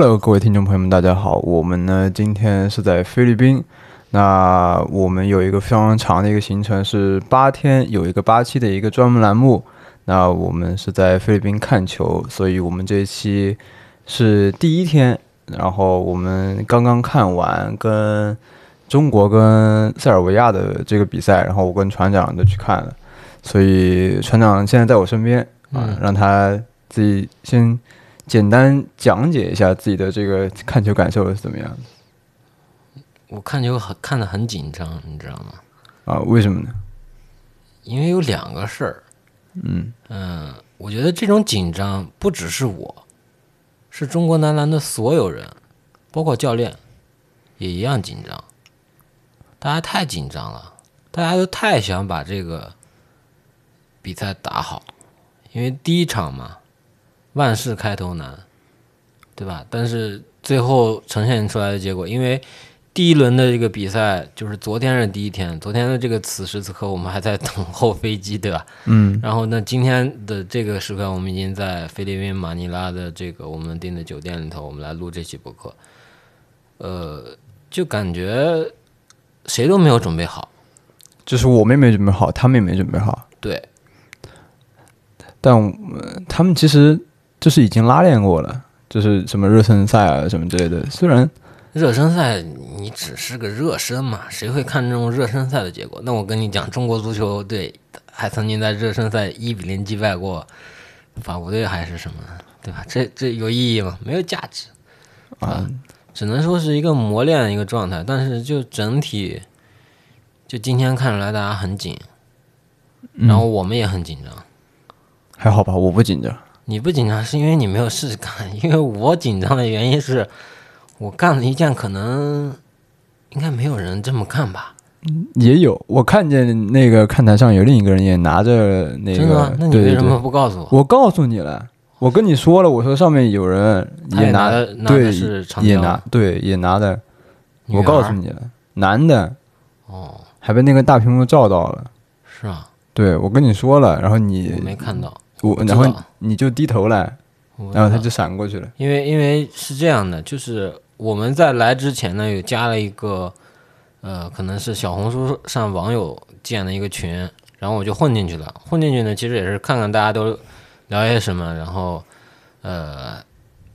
Hello，各位听众朋友们，大家好。我们呢今天是在菲律宾，那我们有一个非常长的一个行程，是八天，有一个八期的一个专门栏目。那我们是在菲律宾看球，所以我们这一期是第一天，然后我们刚刚看完跟中国跟塞尔维亚的这个比赛，然后我跟船长都去看了，所以船长现在在我身边啊，让他自己先简单讲解一下自己的这个 看球感受是怎么样的我看球很看的很紧张，你知道吗？啊？为什么呢？因为有两个事儿。嗯嗯，我觉得这种紧张不只是我，是中国男篮的所有人，包括教练，也一样紧张。大家太紧张了，大家都太想把这个比赛打好，因为第一场嘛，万事开头难，对吧？但是最后呈现出来的结果，因为第一轮的这个比赛就是昨天是第一天，昨天的这个此时此刻我们还在等候飞机，对吧？嗯然后呢，今天的这个时刻，我们已经在菲律宾马尼拉的这个我们订的酒店里头，我们来录这期播客。呃，就感觉谁都没有准备好。就是我们也没准备好，他们也没准备好，对，但我呃他们其实就是已经拉练过了，就是什么热身赛啊什么之类的。虽然热身赛你只是个热身嘛，谁会看重热身赛的结果？那我跟你讲，中国足球队还曾经在热身赛一比零击败过法国队，还是什么，对吧？这这有意义吗？没有价值。啊，只能说是一个磨练的一个状态，但是就整体，就今天看出来大家很紧，嗯然后我们也很紧张。还好吧，我不紧张。你不紧张是因为你没有试试看，因为我紧张的原因是我干了一件可能应该没有人这么干吧？也有，我看见那个看台上有另一个人也拿着那个，真的？那你为什么不告诉我？我告诉你了，我跟你说了，我说上面有人也拿拿的拿对的是长也拿对也拿的，我告诉你了，男的哦，还被那个大屏幕照到了。是啊？对，我跟你说了，然后你我没看到，我然后你就低头来，我不知道然后他就闪过去了。因为因为是这样的，就是我们在来之前呢，有加了一个，呃，可能是小红书上网友建的一个群，然后我就混进去了。混进去呢，其实也是看看大家都聊些什么，然后呃，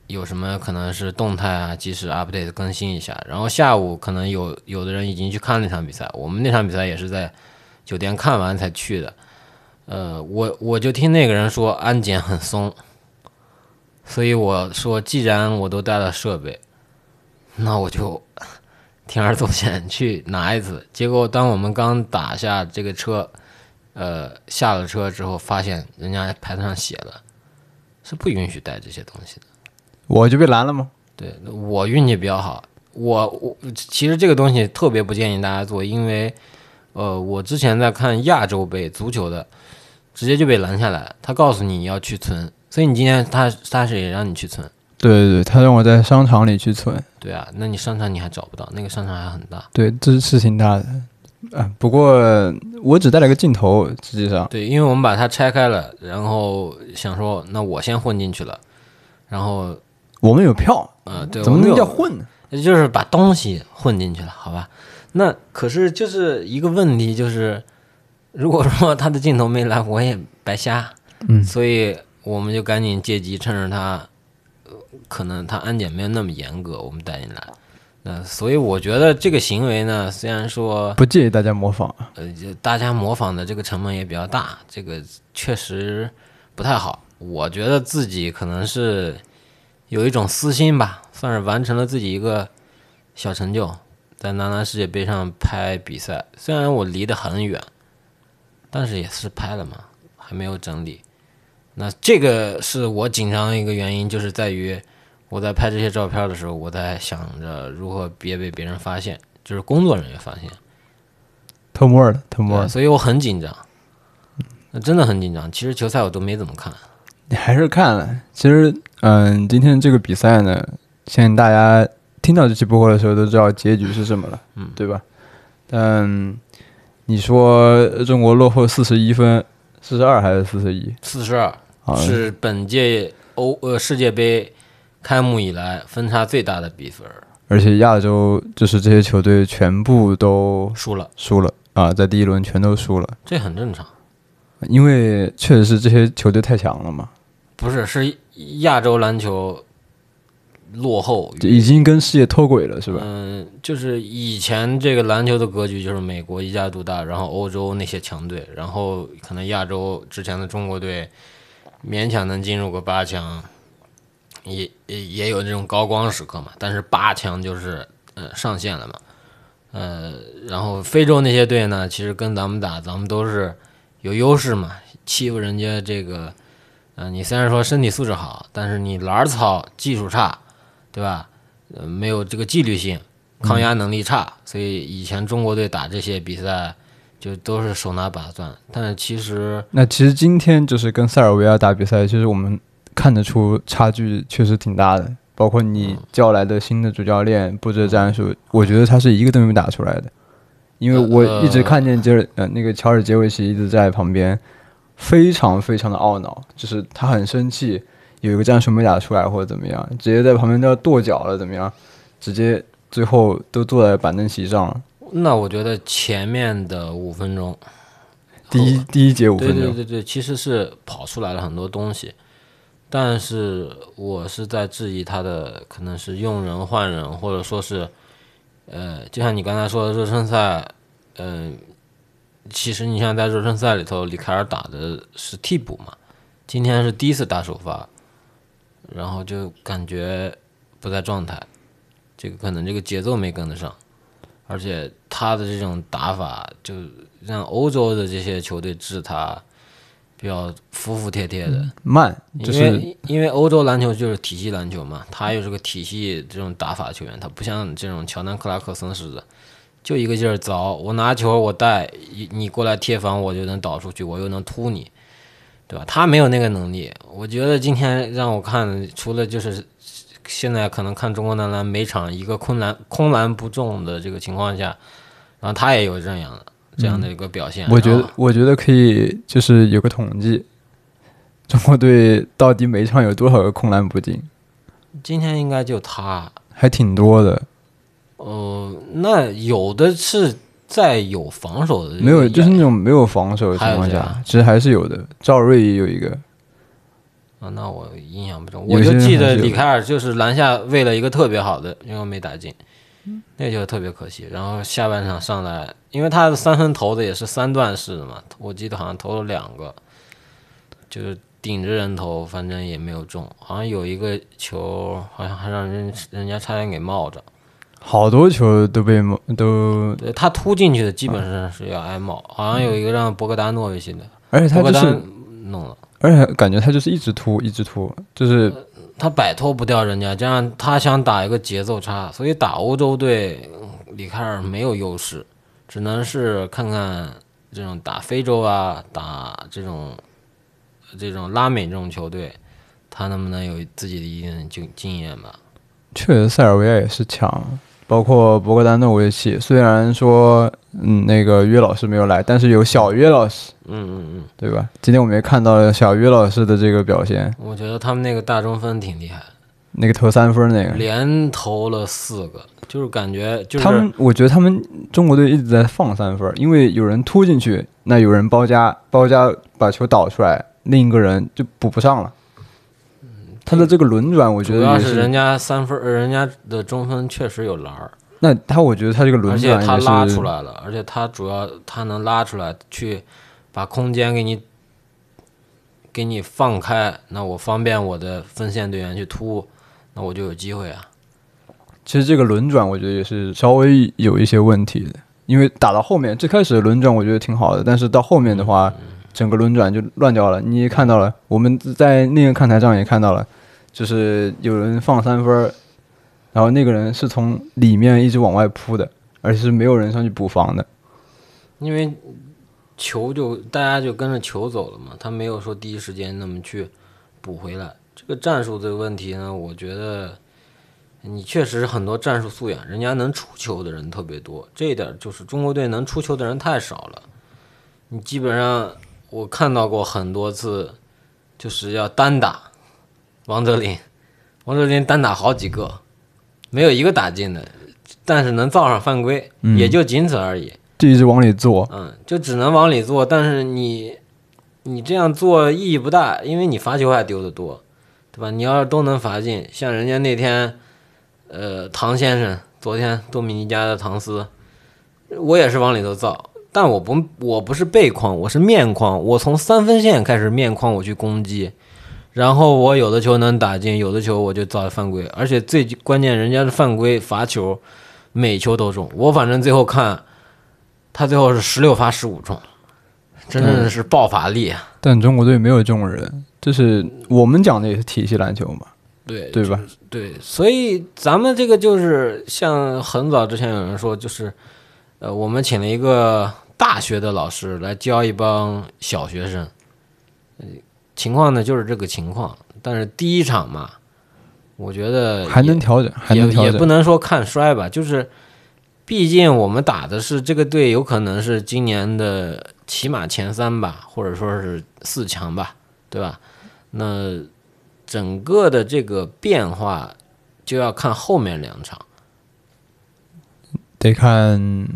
有什么可能是动态啊，及时 update 更新一下。然后下午可能有有的人已经去看那场比赛，我们那场比赛也是在酒店看完才去的。呃，我我就听那个人说安检很松，所以我说，既然我都带了设备，那我就铤而走险去拿一次。结果当我们刚打下这个车，呃，下了车之后，发现人家牌子上写了是不允许带这些东西的。我就被拦了吗？对我运气比较好，我我其实这个东西特别不建议大家做，因为呃，我之前在看亚洲杯足球的，直接就被拦下来，他告诉你要去存，所以你今天他他是也让你去存。对对对，他让我在商场里去存，对啊，那你商场你还找不到，那个商场还很大。对，这是事情大的。啊，不过我只带了个镜头，实际上，对，因为我们把它拆开了，然后想说，那我先混进去了，然后我们有票，呃，对，怎么我们有能叫混呢？就是把东西混进去了，好吧？那可是就是一个问题，就是如果说他的镜头没来，我也白瞎，嗯所以我们就赶紧借机趁着他，呃可能他安检没有那么严格，我们带进来。那所以我觉得这个行为呢，虽然说不建议大家模仿。呃，就大家模仿的这个成本也比较大，这个确实不太好。我觉得自己可能是有一种私心吧，算是完成了自己一个小成就，在男篮世界杯上拍比赛。虽然我离得很远，但是也是拍了嘛，还没有整理。那这个是我紧张的一个原因，就是在于我在拍这些照片的时候，我在想着如何别被别人发现，就是工作人员发现。偷摸的，偷摸的，所以我很紧张，那真的很紧张。其实球赛我都没怎么看，你还是看了。其实，嗯，今天这个比赛呢，相信大家听到这期播客的时候都知道结局是什么了，嗯，对吧？但你说中国落后四十一分，四十二还是四十一？四十二啊，是本届欧呃世界杯开幕以来分差最大的比分，而且亚洲就是这些球队全部都输了，输了啊，在第一轮全都输了，这很正常。因为确实是这些球队太强了嘛，不是，是亚洲篮球落后已经跟世界脱轨了，是吧？嗯，就是以前这个篮球的格局就是美国一家独大，然后欧洲那些强队，然后可能亚洲之前的中国队勉强能进入个八强，也也也有这种高光时刻嘛。但是八强就是呃上限了嘛，呃，然后非洲那些队呢，其实跟咱们打，咱们都是有优势嘛，欺负人家这个，呃，你虽然说身体素质好，但是你篮儿糙，技术差，对吧？呃，没有这个纪律性，抗压能力差，所以以前中国队打这些比赛就都是手拿把攥。但是其实，那其实今天就是跟塞尔维亚打比赛，其实我们看得出差距确实挺大的。包括你叫来的新的主教练布置的战术，我觉得他是一个都没有打出来的。因为我一直看见杰尔呃那个乔尔杰维奇一直在旁边，非常非常的懊恼，就是他很生气，有一个战术没打出来或者怎么样，直接在旁边都要跺脚了怎么样，直接最后都坐在板凳席上了。那我觉得前面的五分钟，第一第一节五分钟，对对对对，其实是跑出来了很多东西，但是我是在质疑他的可能是用人换人，或者说是，呃，就像你刚才说的热身赛，嗯、其实你像在热身赛里头，李凯尔打的是替补嘛，今天是第一次打首发，然后就感觉不在状态，这个可能这个节奏没跟得上，而且他的这种打法就让欧洲的这些球队治他比较服服帖帖的，慢就因为因为欧洲篮球就是体系篮球嘛，他又是个体系这种打法球员，他不像这种乔丹克拉克森似的，就一个劲儿凿，我拿球我带，你你过来贴防我就能倒出去，我又能突你，对吧？他没有那个能力。我觉得今天让我看，除了就是现在可能看中国男篮每场一个空篮空篮不中的这个情况下，然后他也有这样的这样的一个表现。我觉得，我觉得可以，就是有个统计，中国队到底每场有多少个空篮不进，今天应该就他。还挺多的。呃，那有的是在有防守的，没有，就是那种没有防守的情况下其实还是有的。赵睿也有一个，啊，那我印象不中，我就记得李凯尔就是篮下喂了一个特别好的，因为没打进，嗯那就特别可惜。然后下半场上来，因为他的三分投的也是三段式的嘛，我记得好像投了两个，就是顶着人投，反正也没有中。好像有一个球，好像还让人人家差点给冒着。好多球都被蒙都，对他突进去的基本上是要挨冒，好像有一个让博格达诺维奇的，而且他是，弄了。而且感觉他就是一直突，一直突，就是他摆脱不掉人家，这样他想打一个节奏差，所以打欧洲队，嗯里卡尔没有优势，只能是看看这种打非洲啊，打这种这种拉美这种球队，他能不能有自己的一定经经验吧？确实塞尔维亚也是强，包括博格丹诺维奇。虽然说，嗯，那个约老师没有来，但是有小约老师，嗯嗯嗯，对吧？今天我们也看到了小约老师的这个表现，我觉得他们那个大中锋挺厉害，那个投三分那个，连投了四个，就是感觉就是他们，我觉得他们中国队一直在放三分，因为有人突进去，那有人包夹，包夹把球倒出来，另一个人就补不上了。他的这个轮转，我觉得主要是人家三分，呃人家的中锋确实有篮儿。那他，我觉得他这个轮而且转他拉出来了，而且他主要他能拉出来去把空间给你给你放开，那我方便我的分线队员去突，那我就有机会啊。其实这个轮转，我觉得也是稍微有一些问题的，因为打到后面，最开始的轮转我觉得挺好的，但是到后面的话，整个轮转就乱掉了。你也看到了，我们在那个看台上也看到了，就是有人放三分，然后那个人是从里面一直往外扑的，而且是没有人上去补防的。因为球就大家就跟着球走了嘛，他没有说第一时间那么去补回来。这个战术这个问题呢，我觉得你确实很多战术素养，人家能出球的人特别多，这一点就是中国队能出球的人太少了。你基本上我看到过很多次，就是要单打王哲林，王哲林单打好几个，没有一个打进的，但是能造上犯规，嗯也就仅此而已。就一直往里做。嗯，就只能往里做，但是你你这样做意义不大，因为你罚球还丢得多，对吧？你要是都能罚进，像人家那天，呃，唐先生，昨天多米尼加的唐斯，我也是往里头造，但我不我不是背框，我是面框，我从三分线开始面框我去攻击，然后我有的球能打进，有的球我就造犯规，而且最关键人家是犯规罚球，每球都中，我反正最后看。他最后是十六罚十五中，真的是爆发力啊！但中国队没有这种人，就是我们讲的也是体系篮球嘛，对对吧？对，所以咱们这个就是像很早之前有人说，就是呃，我们请了一个大学的老师来教一帮小学生，呃情况呢就是这个情况。但是第一场嘛，我觉得还能调整，还也能调整。也不能说看衰吧，就是毕竟我们打的是这个队，有可能是今年的起码前三吧，或者说是四强吧，对吧？那整个的这个变化就要看后面两场。得看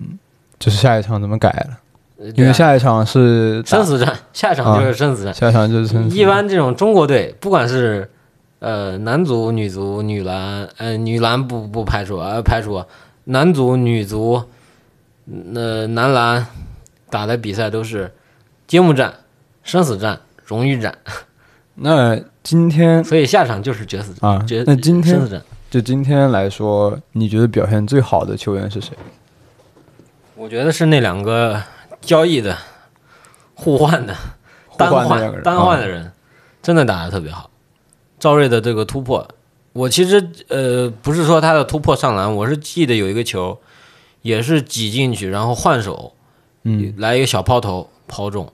就是下一场怎么改了，呃因为下一场是生死战，下一场就是生死战。下一场就是生死一般这种中国队，不管是呃男足、女足、女篮，呃女篮不不排除啊、呃排除啊男足、女足，那、男篮打的比赛都是揭幕战、生死战、荣誉战，那今天所以下场就是决死啊决，那今天。就今天来说，你觉得表现最好的球员是谁？我觉得是那两个交易的、互换的、单互换单换啊的人，真的打得特别好。赵睿的这个突破，我其实呃不是说他的突破上篮，我是记得有一个球，也是挤进去，然后换手嗯，来一个小抛投抛中，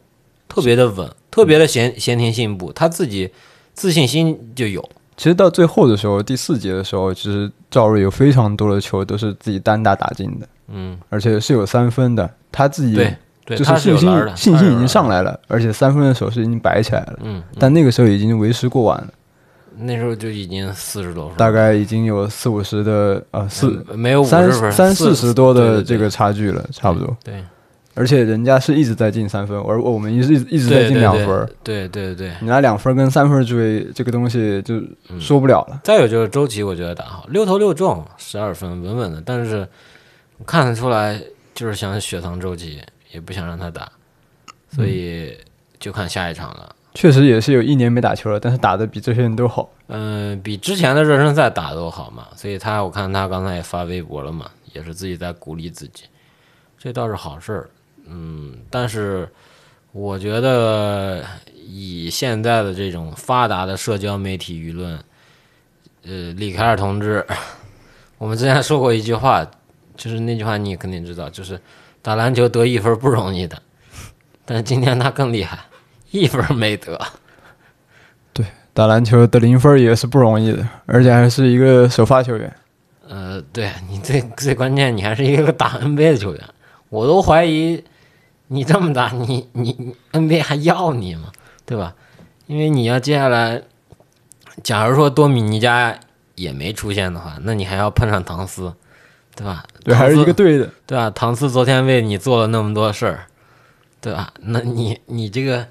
特别的稳，特别的闲闲庭信步，他自己自信心就有。其实到最后的时候，第四节的时候，其实赵睿有非常多的球都是自己单打打进的，嗯，而且是有三分的，他自己对对，就他是信心信心已经。上来了，而且三分的手势已经摆起来了，嗯，但那个时候已经为时过晚了，那时候就已经四十多分，大概已经有四五十的呃四嗯没有五三十分，三四十多的这个差距了，差不多。对，而且人家是一直在进三分，而我们一直一直在进两分儿。对对对对。你拿两分跟三分儿追，这个东西就嗯说不了了。再有就是周琦，我觉得打好，六投六中，十二分，稳稳的。但是看得出来，就是想雪藏周琦，也不想让他打，所以就看下一场了。确实也是有一年没打球了，但是打的比这些人都好。嗯、比之前的热身赛打得都好嘛，所以他我看他刚才也发微博了嘛，也是自己在鼓励自己，这倒是好事儿。嗯，但是我觉得以现在的这种发达的社交媒体舆论，呃，李凯尔同志，我们之前说过一句话，就是那句话你肯定知道，就是打篮球得一分不容易的，但是今天他更厉害，一分没得。对打篮球得零分也是不容易的，而且还是一个首发球员。呃，对你最最关键，你还是一个打 NBA 的球员，我都怀疑你这么打，你你你 NBA 还要你吗？对吧？因为你要接下来，假如说多米尼加也没出现的话，那你还要碰上唐斯，对吧？对，还是一个对的。对吧？唐斯昨天为你做了那么多事儿，对吧？那你你这个，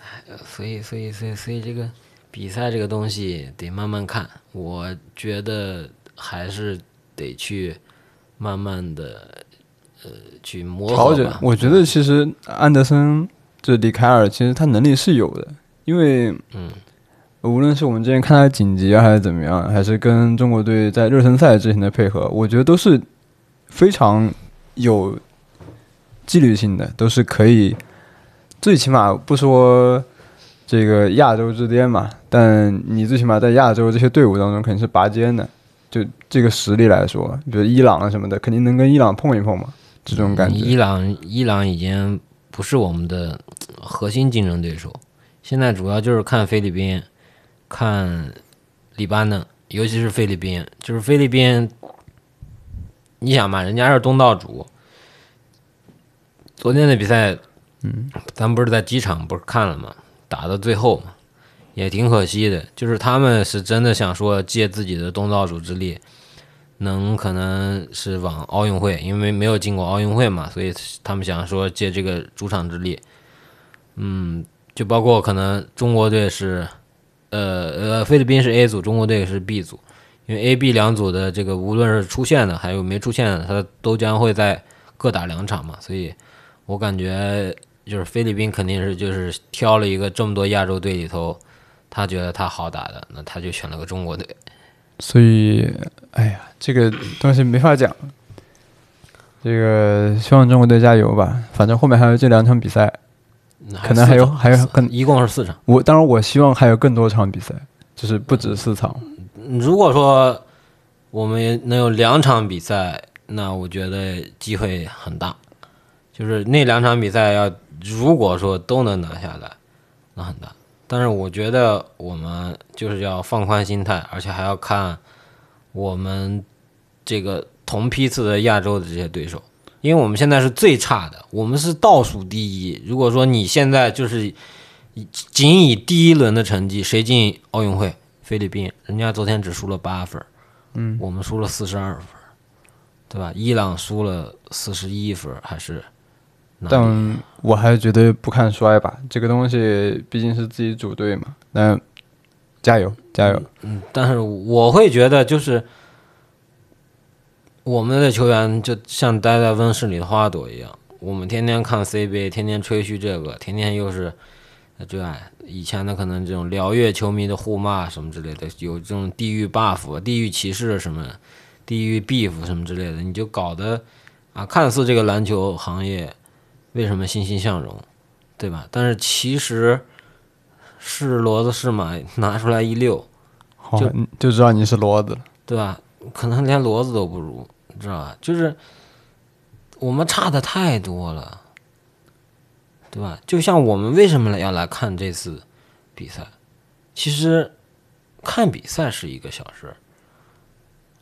哎所以所以所以所以这个比赛这个东西得慢慢看，我觉得还是得去慢慢的呃去磨调整合吧。。我觉得其实安德森这里凯尔其实他能力是有的，因为嗯无论是我们之前看他的紧急啊，还是怎么样，还是跟中国队在热身赛之前的配合，我觉得都是非常有纪律性的，都是可以，最起码不说这个亚洲之巅嘛，但你最起码在亚洲这些队伍当中肯定是拔尖的。就这个实力来说，比如伊朗啊什么的，肯定能跟伊朗碰一碰嘛，这种感觉。伊朗伊朗已经不是我们的核心竞争对手，现在主要就是看菲律宾，看黎巴嫩，尤其是菲律宾，就是菲律宾，你想嘛，人家是东道主，昨天的比赛，嗯，咱不是在机场不是看了吗？打到最后嘛，也挺可惜的。就是他们是真的想说借自己的东道主之力，能可能是往奥运会，因为没有进过奥运会嘛，所以他们想说借这个主场之力，嗯，就包括可能中国队是，呃呃，菲律宾是 A 组，中国队是 B 组，因为 A、B 两组的这个无论是出现的还有没出现的，他都将会在各打两场嘛，所以我感觉就是菲律宾肯定是就是挑了一个这么多亚洲队里头，他觉得他好打的，那他就选了个中国队。所以，哎呀，这个东西没法讲。这个希望中国队加油吧，反正后面还有这两场比赛，可能还有还有更一共是四场。我当然我希望还有更多场比赛，就是不止四场。如果说我们能有两场比赛，那我觉得机会很大。就是那两场比赛要如果说都能拿下来，那很大。但是我觉得我们就是要放宽心态，而且还要看我们这个同批次的亚洲的这些对手，因为我们现在是最差的，我们是倒数第一。如果说你现在就是仅以第一轮的成绩，谁进奥运会？菲律宾，人家昨天只输了八分，嗯，我们输了四十二分，对吧？伊朗输了四十一分，还是？但我还是觉得不看衰吧，这个东西毕竟是自己组队嘛。那加油，加油！嗯，但是我会觉得，就是我们的球员就像待在温室里的花朵一样，我们天天看 CBA，天天吹嘘这个，天天又是对吧？以前的可能这种辽越球迷的互骂什么之类的，有这种地域 buff、地域歧视什么、地域 beef 什么之类的，你就搞得啊，看似这个篮球行业。为什么欣欣向荣，对吧？但是其实是骡子是马，拿出来一溜，就就知道你是骡子了，对吧？可能连骡子都不如，你知道吧？就是我们差的太多了，对吧？就像我们为什么要来看这次比赛？其实看比赛是一个小事，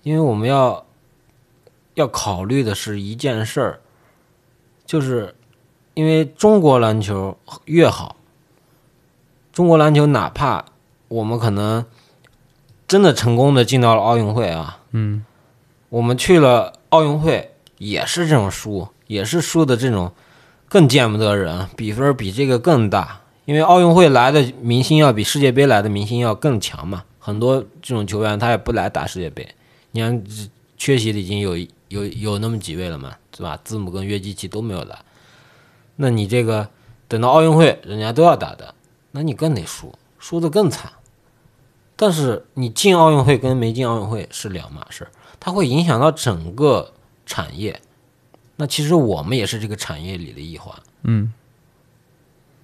因为我们要要考虑的是一件事儿，就是。因为中国篮球越好，中国篮球哪怕我们可能真的成功的进到了奥运会啊，嗯，我们去了奥运会也是这种输，也是输的这种更见不得人，比分比这个更大。因为奥运会来的明星要比世界杯来的明星要更强嘛，很多这种球员他也不来打世界杯。你看缺席的已经有有有那么几位了嘛，是吧？字母跟约基奇都没有来。那你这个等到奥运会，人家都要打的，那你更得输，输的更惨。但是你进奥运会跟没进奥运会是两码事，它会影响到整个产业。那其实我们也是这个产业里的一环，嗯，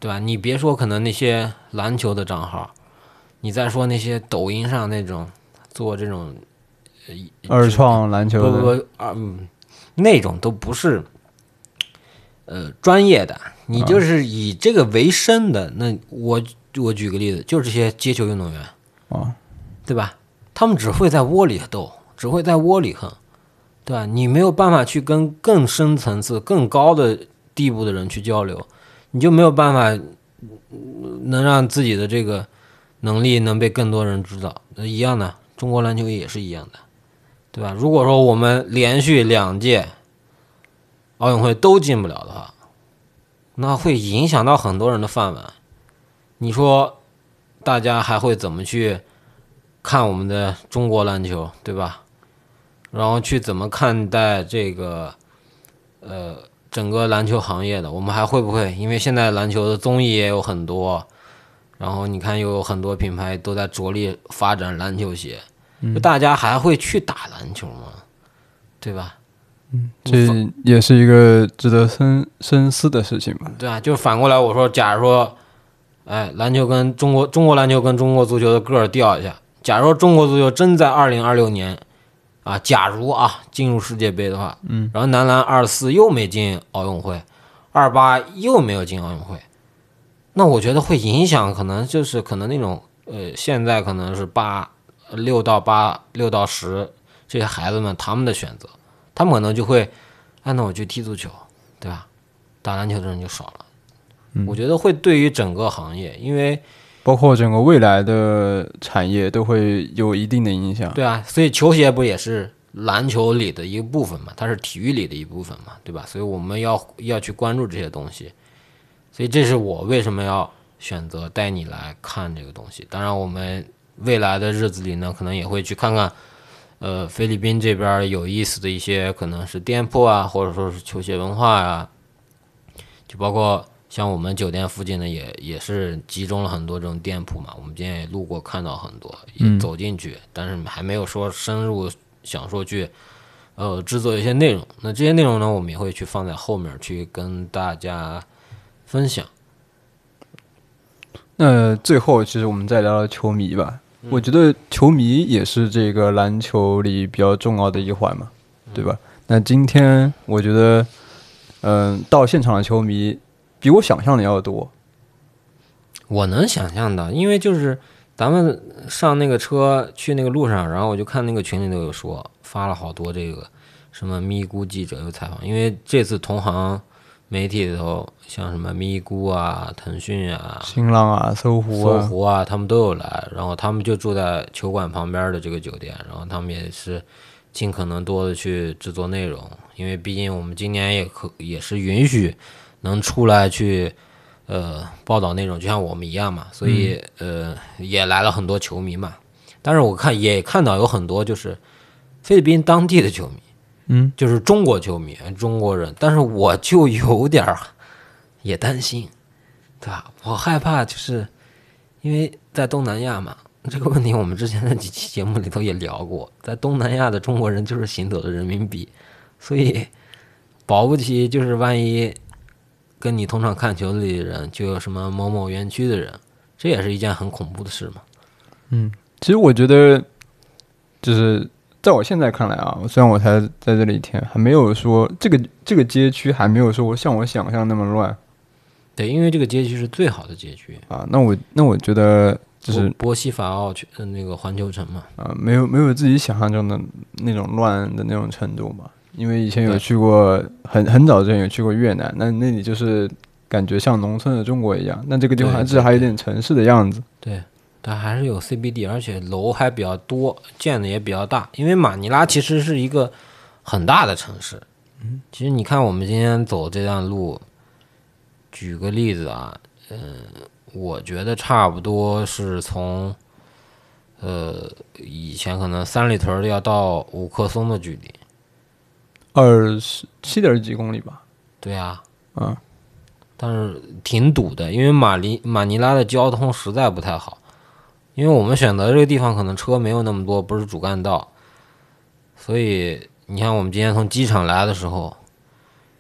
对吧？你别说可能那些篮球的账号，你再说那些抖音上那种做这种二创篮球，不不不，嗯，那种都不是。呃，专业的，你就是以这个为生的，那我我举个例子，就是这些街球运动员，啊，对吧？他们只会在窝里斗，只会在窝里横，对吧？你没有办法去跟更深层次、更高的地步的人去交流，你就没有办法能让自己的这个能力能被更多人知道。那一样的，中国篮球也是一样的，对吧？如果说我们连续两届。奥运会都进不了的话，那会影响到很多人的饭碗。你说，大家还会怎么去看我们的中国篮球，对吧？然后去怎么看待这个呃整个篮球行业的？我们还会不会？因为现在篮球的综艺也有很多，然后你看又有很多品牌都在着力发展篮球鞋，大家还会去打篮球吗？对吧？嗯这也是一个值得深深思的事情吧？对啊，就反过来我说，假如说，哎，篮球跟中国中国篮球跟中国足球的个儿掉一下，假如说中国足球真在二零二六年，啊，假如啊进入世界杯的话，嗯，然后男篮二四又没进奥运会，二八又没有进奥运会，那我觉得会影响，可能就是可能那种呃，现在可能是八六到八六到十这些孩子们他们的选择。他们可能就会，哎，那我去踢足球，对吧？打篮球的人就少了。我觉得会对于整个行业，因为包括整个未来的产业都会有一定的影响。对啊，所以球鞋不也是篮球里的一个部分嘛？它是体育里的一部分嘛，对吧？所以我们要要去关注这些东西。所以这是我为什么要选择带你来看这个东西。当然，我们未来的日子里呢，可能也会去看看，呃，菲律宾这边有意思的一些可能是店铺啊，或者说是球鞋文化啊、就包括像我们酒店附近呢，也也是集中了很多这种店铺嘛。我们今天也路过看到很多，也嗯走进去，但是还没有说深入想说去。呃，制作一些内容，那这些内容呢，我们也会去放在后面去跟大家分享。那最后，其实我们再聊聊球迷吧。嗯我觉得球迷也是这个篮球里比较重要的一环嘛，对吧？那今天我觉得，嗯、到现场的球迷比我想象的要多。我能想象到，因为就是咱们上那个车去那个路上，然后我就看那个群里都有说发了好多这个什么咪咕记者有采访，因为这次同行媒体里头像什么咪咕啊、腾讯啊、新浪啊，搜狐搜啊，狐啊，他们都有来，然后他们就住在球馆旁边的这个酒店，然后他们也是尽可能多的去制作内容，因为毕竟我们今年也可也是允许能出来去呃报道那种，就像我们一样嘛，所以、呃也来了很多球迷嘛，但是我看也看到有很多就是菲律宾当地的球迷，嗯，就是中国球迷，中国人，但是我就有点儿也担心，对吧？我害怕就是因为在东南亚嘛，这个问题我们之前的几期节目里头也聊过，在东南亚的中国人就是行走的人民币，所以保不齐就是万一跟你同场看球里的人就有什么某某园区的人，这也是一件很恐怖的事嘛。嗯其实我觉得，就是在我现在看来啊，虽然我才在这里一天，还没有说这个这个街区还没有说我像我想象那么乱对，因为这个街区是最好的街区，啊。那我那我觉得就是波波西法奥区呃那个环球城嘛。啊，没有没有自己想象中的那种乱的那种程度吧。因为以前有去过，很很早之前有去过越南，那那里就是感觉像农村的中国一样，那这个地方还至少还有点城市的样子。对，但还是有 CBD，而且楼还比较多，建的也比较大。因为马尼拉其实是一个很大的城市。嗯，其实你看我们今天走这段路，举个例子啊，嗯、我觉得差不多是从，呃，以前可能三里屯儿要到五棵松的距离。二十七点几公里吧，对啊，嗯，但是挺堵的，因为马尼马尼拉的交通实在不太好，因为我们选择这个地方可能车没有那么多，不是主干道，所以你看我们今天从机场来的时候，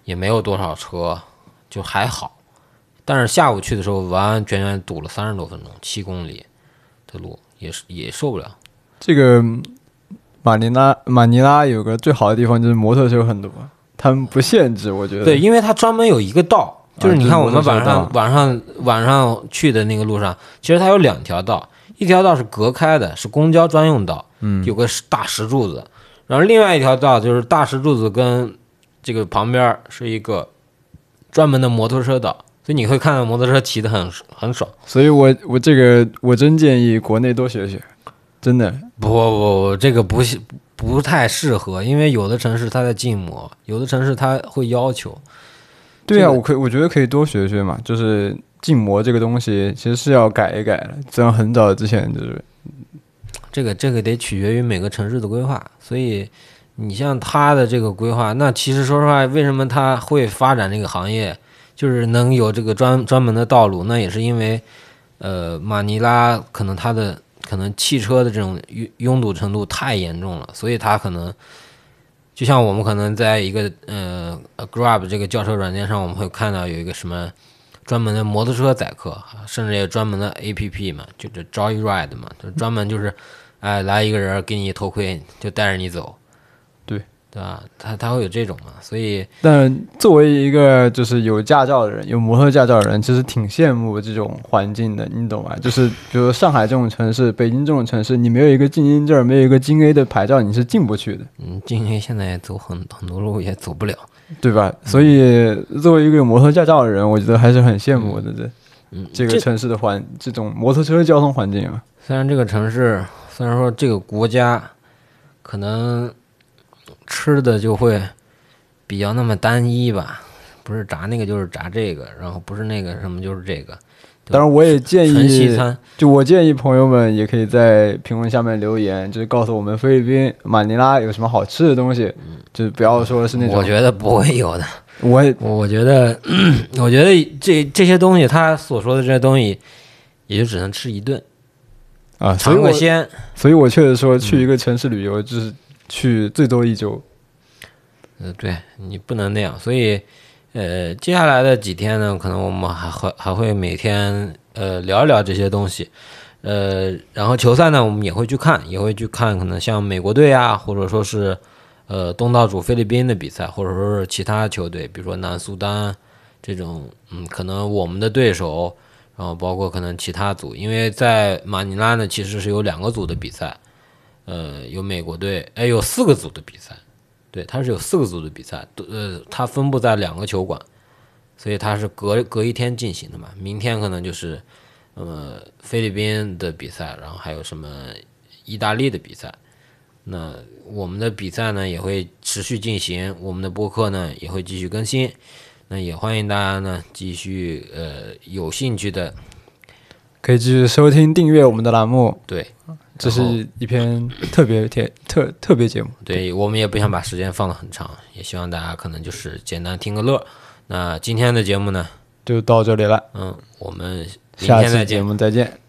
也没有多少车，就还好。但是下午去的时候，完完全全堵了三十多分钟，七公里的路也是也受不了。这个马尼拉马尼拉有个最好的地方就是摩托车很多，他们不限制，我觉得。对，因为它专门有一个道，就是你看我们晚上、就是晚上晚上去的那个路上，其实它有两条道，一条道是隔开的，是公交专用道，嗯，有个大石柱子，然后另外一条道就是大石柱子跟这个旁边是一个专门的摩托车道，所以你会看到摩托车骑得很很爽。所以我我这个我真建议国内多学学，真的。不不不，这个不是不太适合，因为有的城市它在禁摩，有的城市它会要求。对啊，这个我可以我觉得可以多学学嘛，就是禁摩这个东西其实是要改一改的，这样很早之前就是这个这个得取决于每个城市的规划，所以你像他的这个规划，那其实说实话，为什么他会发展这个行业，就是能有这个专专门的道路，那也是因为，呃，马尼拉可能它的可能汽车的这种拥拥堵程度太严重了，所以它可能就像我们可能在一个呃 Grab 这个轿车软件上，我们会看到有一个什么。专门的摩托车载客，甚至有专门的 APP 嘛，就这 Joyride 嘛，就专门就是，哎，来一个人给你头盔，就带着你走，对对吧？他他会有这种嘛，所以但作为一个就是有驾照的人，有摩托驾照的人，其实挺羡慕这种环境的，你懂吗？就是比如上海这种城市，北京这种城市，你没有一个静音证，没有一个京 A 的牌照，你是进不去的，嗯，京 A 现在走很很多路也走不了，对吧？所以作为一个有摩托驾照的人，我觉得还是很羡慕的。这嗯，这个城市的环这种摩托车交通环境啊。虽然这个城市，虽然说这个国家，可能吃的就会比较那么单一吧，不是炸那个就是炸这个，然后不是那个什么就是这个。当然，我也建议，餐，就我建议朋友们也可以在评论下面留言，就是告诉我们菲律宾马尼拉有什么好吃的东西，就是不要说是那种。我觉得不会有的。我也我觉得，我觉得这这些东西，他所说的这些东西，也就只能吃一顿，啊，所以尝我个鲜。所以我确实说去一个城市旅游就是去最多一周。呃，对你不能那样，所以，呃，接下来的几天呢，可能我们还会还会每天呃聊一聊这些东西，呃，然后球赛呢，我们也会去看，也会去看，可能像美国队啊，或者说是呃东道主菲律宾的比赛，或者说是其他球队，比如说南苏丹这种，嗯，可能我们的对手，然后包括可能其他组，因为在马尼拉呢，其实是有两个组的比赛，呃，有美国队，哎，有四个组的比赛。对，它是有四个组的比赛，呃，它分布在两个球馆，所以它是隔隔一天进行的嘛。明天可能就是呃菲律宾的比赛，然后还有什么意大利的比赛。那我们的比赛呢也会持续进行，我们的播客呢也会继续更新。那也欢迎大家呢继续呃有兴趣的可以继续收听订阅我们的栏目，对这是一篇特别贴 特特别节目。对，我们也不想把时间放得很长，也希望大家可能就是简单听个乐。那今天的节目呢，就到这里了，嗯，我们明下天再见期节。目再见。